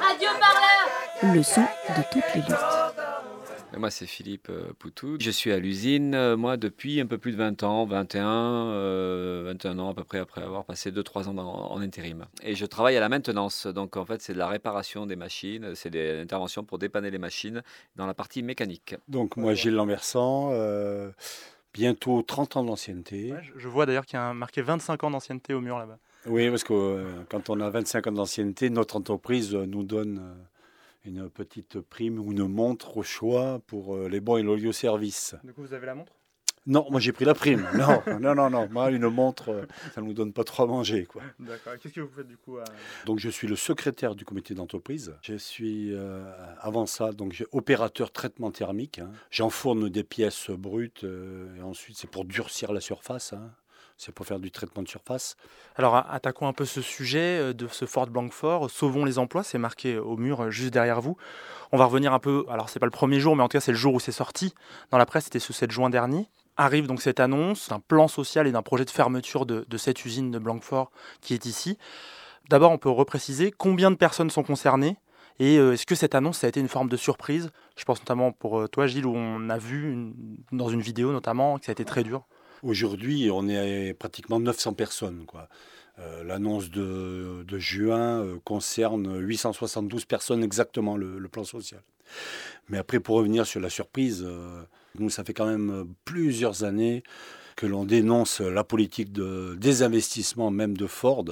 Radio Parleur Le son de toutes les luttes. Moi, c'est Philippe euh, Poutou. Je suis à l'usine, euh, moi, depuis un peu plus de 20 ans, 21, euh, 21 ans à peu près, après avoir passé 2-3 ans dans- en intérim. Et je travaille à la maintenance. Donc, en fait, c'est de la réparation des machines, c'est des interventions pour dépanner les machines dans la partie mécanique. Donc moi Gilles Lambersan, euh, bientôt 30 ans d'ancienneté. Ouais, je vois d'ailleurs qu'il y a un- marqué 25 ans d'ancienneté au mur là-bas. Oui, parce que euh, quand on a 25 ans d'ancienneté, notre entreprise euh, nous donne euh, une petite prime ou une montre au choix pour les bons et loyaux services. Du coup, vous avez la montre? Non, moi j'ai pris la prime. Non, non, non, non. Moi, une montre, ça ne nous donne pas trop à manger. Quoi. D'accord. Qu'est-ce que vous faites du coup à... Donc je suis le secrétaire du comité d'entreprise. Je suis euh, avant ça donc opérateur traitement thermique. hein. J'enfourne des pièces brutes euh, et ensuite c'est pour durcir la surface. hein. C'est pour faire du traitement de surface. Alors, attaquons un peu ce sujet euh, de ce Ford Blancfort. Sauvons les emplois, c'est marqué au mur euh, juste derrière vous. On va revenir un peu. Alors, c'est pas le premier jour, mais en tout cas, c'est le jour où c'est sorti. Dans la presse, c'était ce 7 juin dernier. Arrive donc cette annonce d'un plan social et d'un projet de fermeture de, cette usine de Blancfort qui est ici. D'abord, on peut repréciser combien de personnes sont concernées et euh, est-ce que cette annonce a été une forme de surprise? Je pense notamment pour euh, toi, Gilles, où on a vu dans une vidéo notamment que ça a été très dur. Aujourd'hui, on est pratiquement 900 personnes. Euh, L'annonce de, juin euh, concerne 872 personnes exactement, le, plan social. Mais après, pour revenir sur la surprise, euh, nous, ça fait quand même plusieurs années que l'on dénonce la politique de désinvestissement même de Ford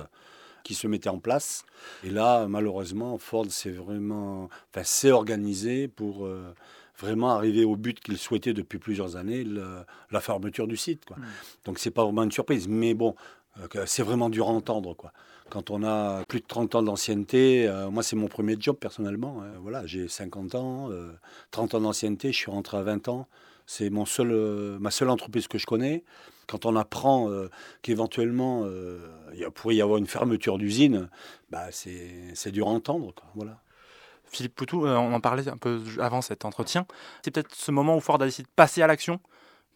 qui se mettait en place. Et là, malheureusement, Ford s'est vraiment, enfin, s'est organisé pour vraiment arriver au but qu'il souhaitait depuis plusieurs années, le- la fermeture du site. Quoi. Mm. Donc c'est pas vraiment une surprise, mais bon, euh, c'est vraiment dur à entendre. Quoi. Quand on a plus de 30 ans d'ancienneté, euh, moi c'est mon premier job personnellement. hein. voilà, j'ai 50 ans, euh, 30 ans d'ancienneté, je suis rentré à 20 ans. C'est mon seul, euh, ma seule entreprise que je connais. Quand on apprend qu'éventuellement il pourrait y avoir une fermeture d'usine, bah, c'est c'est dur à entendre. Quoi. Voilà. Philippe Poutou, euh, on en parlait un peu avant cet entretien. C'est peut-être ce moment où Ford a décidé de passer à l'action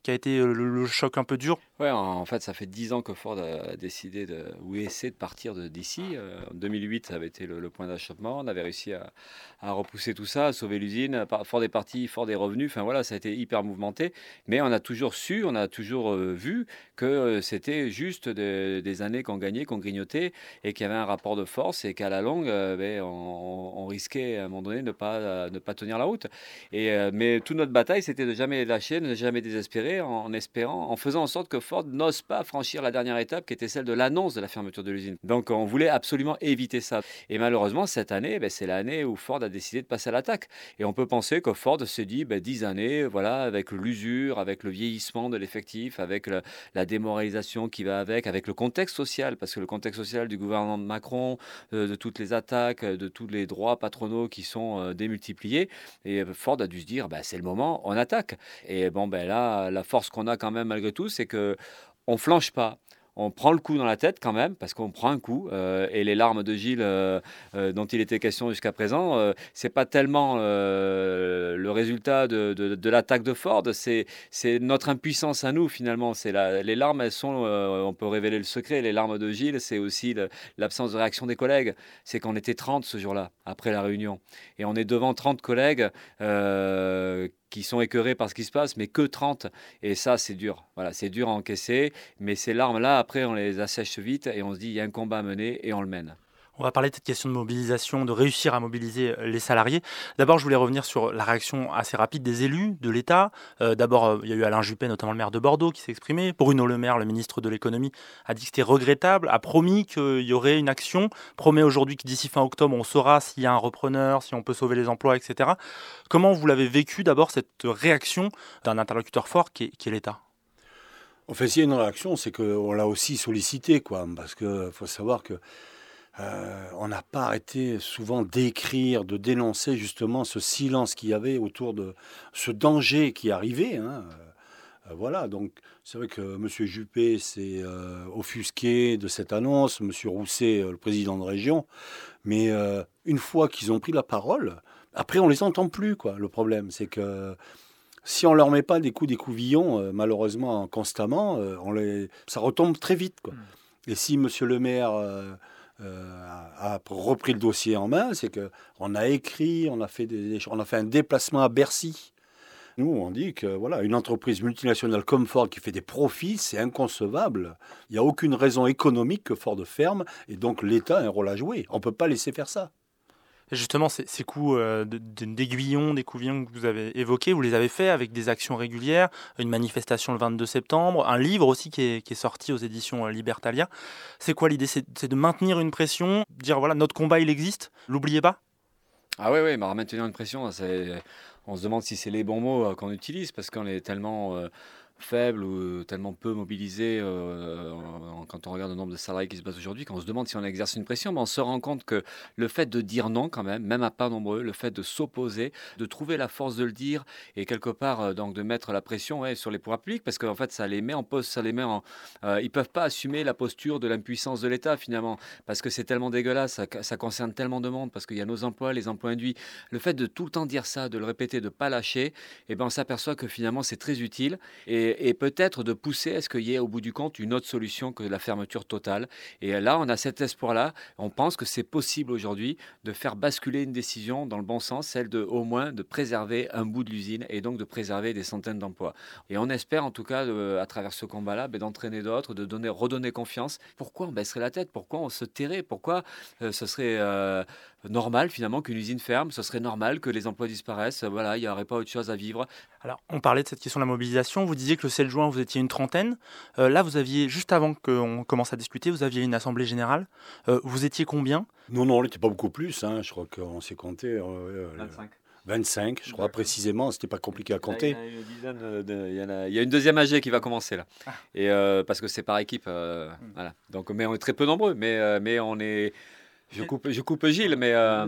qui a été euh, le, choc un peu dur. Ouais, en fait, ça fait 10 ans que Ford a décidé de, ou essaie de partir d'ici. Euh, En 2008, ça avait été le, point d'achoppement. On avait réussi à, repousser tout ça, à sauver l'usine. Ford est parti, Ford est revenu. Enfin voilà, ça a été hyper mouvementé. Mais on a toujours su, on a toujours euh, vu que c'était juste des, années qu'on gagnait, qu'on grignotait et qu'il y avait un rapport de force et qu'à la longue, ben, on, risquait à un moment donné de ne pas, tenir la route. Mais toute notre bataille, c'était de jamais lâcher, de ne jamais désespérer, en, espérant, en faisant en sorte que Ford n'ose pas franchir la dernière étape qui était celle de l'annonce de la fermeture de l'usine. Donc on voulait absolument éviter ça. Et malheureusement, cette année, ben, c'est l'année où Ford a décidé de passer à l'attaque. Et on peut penser que Ford s'est dit, ben, 10 années, voilà, avec l'usure, avec le vieillissement de l'effectif, avec la démoralisation qui va avec, avec le contexte social, parce que le contexte social du gouvernement de Macron, euh, de toutes les attaques, euh, de tous les droits patronaux qui sont euh, démultipliés, et Ford a dû se dire, ben, c'est le moment, on attaque. Et bon, ben là, la force qu'on a quand même malgré tout, c'est que on flanche pas. On prend le coup dans la tête quand même, parce qu'on prend un coup. euh, et les larmes de Gilles, euh, euh, dont il était question jusqu'à présent, c'est pas tellement le résultat de, l'attaque de Ford, c'est notre impuissance à nous finalement. C'est les larmes, elles sont, on peut révéler le secret. Les larmes de Gilles, c'est aussi l'absence de réaction des collègues. C'est qu'on était 30 ce jour-là après la réunion, et on est devant 30 collègues. Qui sont écœurés par ce qui se passe, mais que 30. Et ça, c'est dur. Voilà, c'est dur à encaisser. Mais ces larmes-là, après, on les assèche vite et on se dit, il y a un combat à mener et on le mène. On va parler de cette question de mobilisation, de réussir à mobiliser euh, les salariés. D'abord, je voulais revenir sur la réaction assez rapide des élus, de l'État. Euh, D'abord, euh, il y a eu Alain Juppé, notamment le maire de Bordeaux, qui s'est exprimé. Bruno Le Maire, le ministre de l'économie, a dit que c'était regrettable, a promis qu'il y aurait une action, promet aujourd'hui que d'ici fin octobre, on saura s'il y a un repreneur, si on peut sauver les emplois, etc. Comment vous l'avez vécu d'abord, cette réaction d'un interlocuteur fort qui est, est l'État? En fait, s'il y a une réaction, c'est qu'on l'a aussi sollicité, quoi, parce qu'il faut savoir que euh, on n'a pas arrêté souvent d'écrire, de dénoncer justement ce silence qu'il y avait autour de ce danger qui arrivait. hein. Euh, voilà, donc c'est vrai que M. Juppé s'est euh, offusqué de cette annonce, M. Rousset, le président de région, mais une fois qu'ils ont pris la parole, après on les entend plus. Quoi. Le problème, c'est que si on leur met pas des coups euh, malheureusement constamment, on les, ça retombe très vite. Quoi. Mm. Et si Monsieur le Maire a repris le dossier en main, c'est qu'on a écrit, on a, fait des, on a fait un déplacement à Bercy. Nous, on dit que voilà, une entreprise multinationale comme Ford qui fait des profits, c'est inconcevable. Il n'y a aucune raison économique que Ford ferme, et donc l'État a un rôle à jouer. On ne peut pas laisser faire ça. Justement, ces, coups euh, d'aiguillon, des couvillons que vous avez évoqués, vous les avez faits avec des actions régulières, une manifestation le 22 septembre, un livre aussi qui est, sorti aux éditions euh, Libertalia. C'est quoi l'idée? C'est de maintenir une pression, dire voilà, notre combat il existe, l'oubliez pas? Ah oui, oui, maintenir une pression, on se demande si c'est les bons mots euh, qu'on utilise parce qu'on est tellement faible ou tellement peu mobilisé euh, quand on regarde le nombre de salariés qui se battent aujourd'hui, quand on se demande si on exerce une pression, mais on se rend compte que le fait de dire non quand même, même à pas nombreux, le fait de s'opposer, de trouver la force de le dire et quelque part euh, donc de mettre la pression sur les pouvoirs publics, parce qu'en fait ça les met en pause, ça les met en, euh, ils peuvent pas assumer la posture de l'impuissance de l'État finalement, parce que c'est tellement dégueulasse, ça, ça, concerne tellement de monde, parce qu'il y a nos emplois, les emplois induits, le fait de tout le temps dire ça, de le répéter, de pas lâcher, et eh ben on s'aperçoit que finalement c'est très utile et et, peut-être de pousser à ce qu'il y ait au bout du compte une autre solution que la fermeture totale. Et là, on a cet espoir-là. On pense que c'est possible aujourd'hui de faire basculer une décision dans le bon sens, celle de au moins de préserver un bout de l'usine et donc de préserver des centaines d'emplois. Et on espère en tout cas, à travers ce combat-là, ben, d'entraîner d'autres, de donner, redonner confiance. Pourquoi on baisserait la tête? Pourquoi on se tairait? Pourquoi euh, ce serait euh, normal finalement qu'une usine ferme? Ce serait normal que les emplois disparaissent? Voilà, il n'y aurait pas autre chose à vivre. Alors, on parlait de cette question de la mobilisation. Vous disiez que le 7 juin, vous étiez une trentaine. Euh, là, vous aviez, juste avant qu'on commence à discuter, vous aviez une assemblée générale. Euh, vous étiez combien? Non, non, on n'était pas beaucoup plus. Hein. Je crois qu'on s'est compté. 25. 25, je crois précisément, c'était pas compliqué à compter. Il y, a une deuxième AG qui va commencer là, ah. et euh, parce que c'est par équipe, hmm. voilà. Donc, mais on est très peu nombreux, mais mais on est je coupe, je coupe Gilles, mais euh,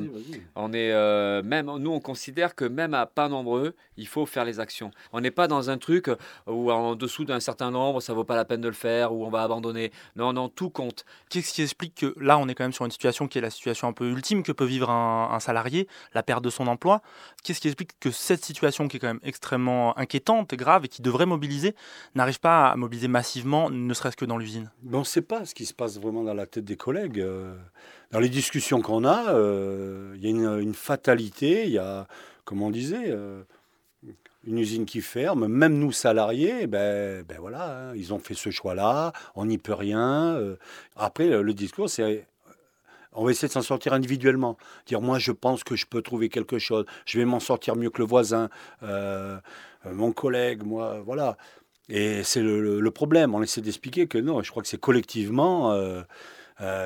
on est euh, même nous on considère que même à pas nombreux, il faut faire les actions. On n'est pas dans un truc où en dessous d'un certain nombre, ça vaut pas la peine de le faire, ou on va abandonner. Non, non, tout compte. Qu'est-ce qui explique que là, on est quand même sur une situation qui est la situation un peu ultime que peut vivre un, salarié, la perte de son emploi? Qu'est-ce qui explique que cette situation, qui est quand même extrêmement inquiétante, grave et qui devrait mobiliser, n'arrive pas à mobiliser massivement, ne serait-ce que dans l'usine? On ne sait pas ce qui se passe vraiment dans la tête des collègues. Euh, dans les discussions qu'on a, euh, il y a une, fatalité, il y a, comme on disait, euh, une usine qui ferme, même nous salariés, ben, ben voilà, hein, ils ont fait ce choix-là, on n'y peut rien. Euh. Après, le, discours, c'est on va essayer de s'en sortir individuellement. Dire, moi, je pense que je peux trouver quelque chose. Je vais m'en sortir mieux que le voisin, mon collègue, moi, voilà. Et c'est le, problème. On essaie d'expliquer que non, je crois que c'est collectivement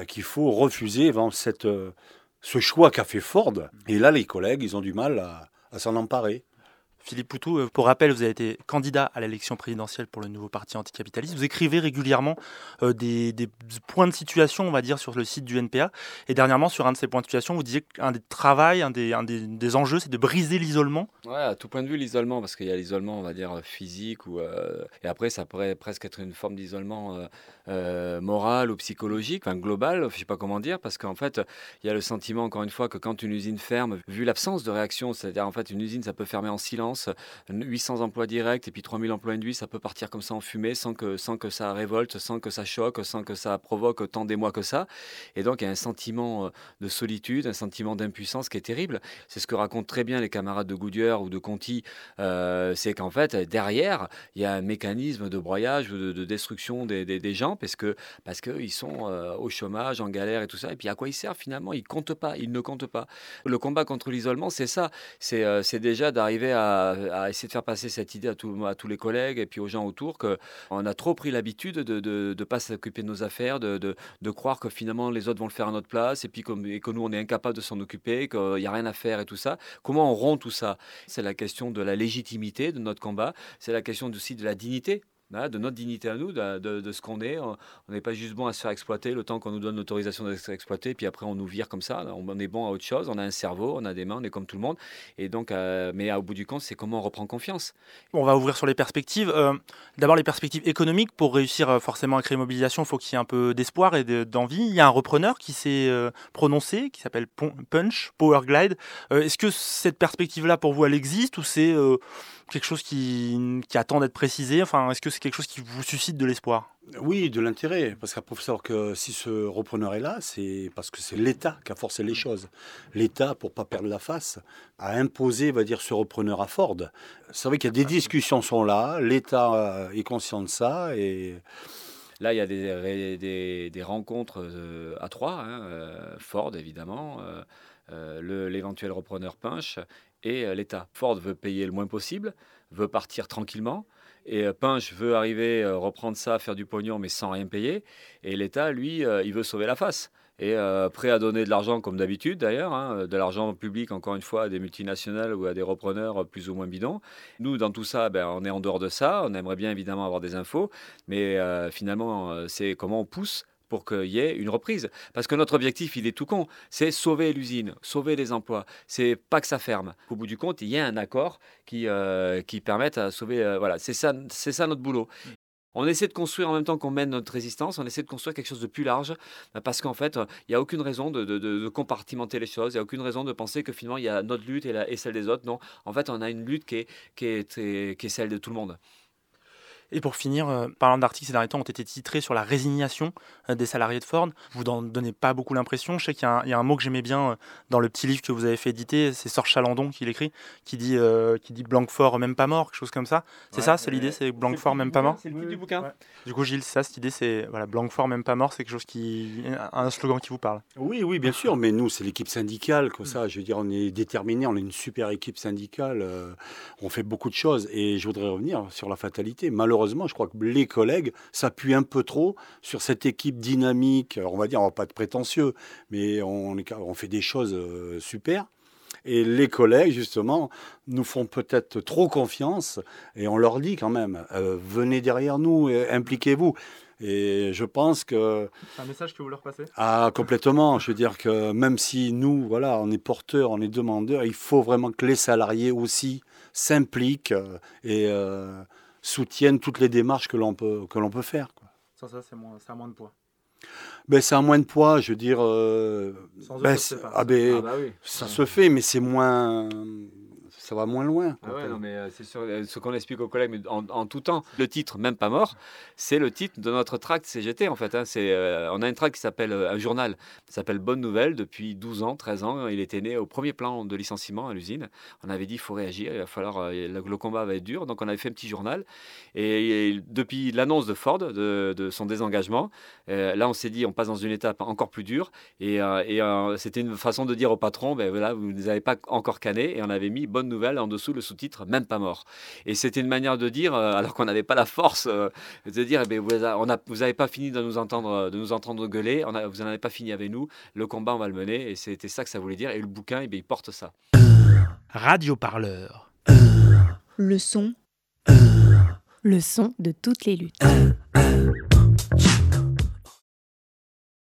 qu'il faut refuser cette, euh, ce choix qu'a fait Ford. Et là, les collègues, ils ont du mal à s'en emparer. Philippe Poutou, euh, pour rappel, vous avez été candidat à l'élection présidentielle pour le nouveau parti anticapitaliste. Vous écrivez régulièrement euh, des, points de situation, on va dire, sur le site du NPA. Et dernièrement, sur un de ces points de situation, vous disiez qu'un des travaux, un des, des, enjeux, c'est de briser l'isolement. Ouais, à tout point de vue, l'isolement, parce qu'il y a l'isolement, on va dire, physique, ou, euh, et après, ça pourrait presque être une forme d'isolement moral ou psychologique, enfin global, je ne sais pas comment dire, parce qu'en fait, il y a le sentiment, encore une fois, que quand une usine ferme, vu l'absence de réaction, c'est-à-dire en fait, une usine, ça peut fermer en silence 800 emplois directs et puis 3000 emplois induits, ça peut partir comme ça en fumée sans que, sans que ça révolte, sans que ça choque, sans que ça provoque tant d'émoi que ça. Et donc il y a un sentiment euh, de solitude, un sentiment d'impuissance qui est terrible. C'est ce que racontent très bien les camarades de Goodyear ou de Conti. Euh, c'est qu'en fait, derrière, il y a un mécanisme de broyage ou de, destruction des, gens parce que parce qu'ils sont euh, au chômage, en galère et tout ça. Et puis à quoi ils servent finalement? Ils comptent pas, ils ne comptent pas. Le combat contre l'isolement, c'est ça. C'est déjà d'arriver à à, essayer de faire passer cette idée à, tous les collègues et puis aux gens autour qu'on a trop pris l'habitude de ne pas s'occuper de nos affaires, de, de, croire que finalement les autres vont le faire à notre place et puis que, et que nous on est incapable de s'en occuper, qu'il n'y a rien à faire et tout ça. Comment on rompt tout ça? C'est la question de la légitimité de notre combat, c'est la question aussi de la dignité de notre dignité à nous, de, ce qu'on est. On n'est pas juste bon à se faire exploiter le temps qu'on nous donne l'autorisation d'être exploité, puis après on nous vire comme ça. On, est bon à autre chose, on a un cerveau, on a des mains, on est comme tout le monde. Et donc, euh, mais au bout du compte, c'est comment on reprend confiance. On va ouvrir sur les perspectives. Euh, d'abord, les perspectives économiques. Pour réussir euh, forcément à créer une mobilisation, il faut qu'il y ait un peu d'espoir et d'envie. Il y a un repreneur qui s'est prononcé, qui s'appelle Punch, Powerglide. Est-ce que cette perspective-là, pour vous, elle existe ou c'est quelque chose qui, attend d'être précisé? Enfin, est-ce que quelque chose qui vous suscite de l'espoir? Oui, de l'intérêt. Parce faut savoir que si ce repreneur est là, c'est parce que c'est l'État qui a forcé les choses. L'État, pour pas perdre la face, a imposé, va dire, ce repreneur à Ford. C'est vrai qu'il y a des discussions sont là, l'État euh, est conscient de ça et Là, il y a des, des, des rencontres euh, à trois, hein, euh, Ford évidemment, euh, l'éventuel repreneur Pinch et l'État. Ford veut payer le moins possible, veut partir tranquillement. Et Pinch veut arriver, reprendre ça, faire du pognon, mais sans rien payer. Et l'État, lui, il veut sauver la face et euh, prêt à donner de l'argent comme d'habitude d'ailleurs, hein, de l'argent public encore une fois à des multinationales ou à des repreneurs plus ou moins bidons. Nous, dans tout ça, ben, on est en dehors de ça, on aimerait bien évidemment avoir des infos, mais euh, finalement, euh, c'est comment on pousse pour qu'il y ait une reprise. Parce que notre objectif, il est tout con, c'est sauver l'usine, sauver les emplois. C'est pas que ça ferme. Au bout du compte, il y a un accord qui, qui permette à sauver. voilà, c'est ça, ça notre boulot. On essaie de construire en même temps qu'on mène notre résistance, on essaie de construire quelque chose de plus large, euh, parce qu'en fait, il n'y a aucune raison de, compartimenter les choses, il n'y a aucune raison de penser que finalement il y a notre lutte et, celle des autres. Non, en fait, on a une lutte qui est celle de tout le monde. Et pour finir, euh, parlant d'articles ces derniers temps ont été titrés sur la résignation euh, des salariés de Ford. Vous n'en donnez pas beaucoup l'impression. Je sais qu'il y, a un mot que j'aimais bien euh, dans le petit livre que vous avez fait éditer, c'est Sorge Chalandon qui l'écrit, qui dit, qui dit Blanquefort même pas mort, quelque chose comme ça. C'est ça, c'est l'idée, c'est Blanquefort même pas mort C'est le titre du bouquin. Du coup, Gilles, ça, cette idée, c'est voilà, Blanquefort même pas mort, c'est quelque chose qui. un slogan qui vous parle. Oui, oui, bien sûr, mais nous, c'est l'équipe syndicale, comme ça. Je veux dire, on est déterminé, on est une super équipe syndicale, on fait beaucoup de choses. Et je voudrais revenir sur la fatalité. Malheureusement, je crois que les collègues s'appuient un peu trop sur cette équipe dynamique. on va dire, on va pas être prétentieux, mais on, on fait des choses euh, super. Et les collègues, justement, nous font peut-être trop confiance et on leur dit quand même, euh, venez derrière nous, impliquez-vous. Et je pense que... C'est un message que vous leur passez? Ah, complètement. Je veux dire que même si nous, voilà, on est porteurs, on est demandeurs, il faut vraiment que les salariés aussi s'impliquent euh, et soutiennent toutes les démarches que l'on peut, que l'on peut faire. Quoi. Ça, ça c'est, moins, moins de poids. Ben, c'est un moins de poids, je veux dire. Euh, ben, ah, ben, ah, bah oui. Ça se fait, mais c'est moins ça va moins loin. Ah ouais, non, mais euh, c'est sûr, euh, ce qu'on explique aux collègues, mais en, tout temps, le titre, même pas mort, c'est le titre de notre tract CGT en fait. Hein. C'est, euh, on a un tract qui s'appelle, un journal, qui s'appelle Bonne Nouvelle depuis 12 ans, 13 ans. Il était né au premier plan de licenciement à l'usine. On avait dit il faut réagir, il va falloir, le, combat va être dur. Donc on avait fait un petit journal. Et, depuis l'annonce de Ford, de, son désengagement, là on s'est dit on passe dans une étape encore plus dure. Et, et c'était une façon de dire au patron, ben voilà, vous ne avez pas encore canné. Et on avait mis Bonne Nouvelle en dessous le sous-titre même pas mort. Et c'était une manière de dire, euh, alors qu'on n'avait pas la force euh, de dire, eh vous n'avez pas fini de nous entendre, de nous entendre gueuler, on a, vous n'en avez pas fini avec nous, le combat on va le mener. Et c'était ça que ça voulait dire. Et le bouquin, eh il porte ça. Radio Parleur. Le son. Le son de toutes les luttes.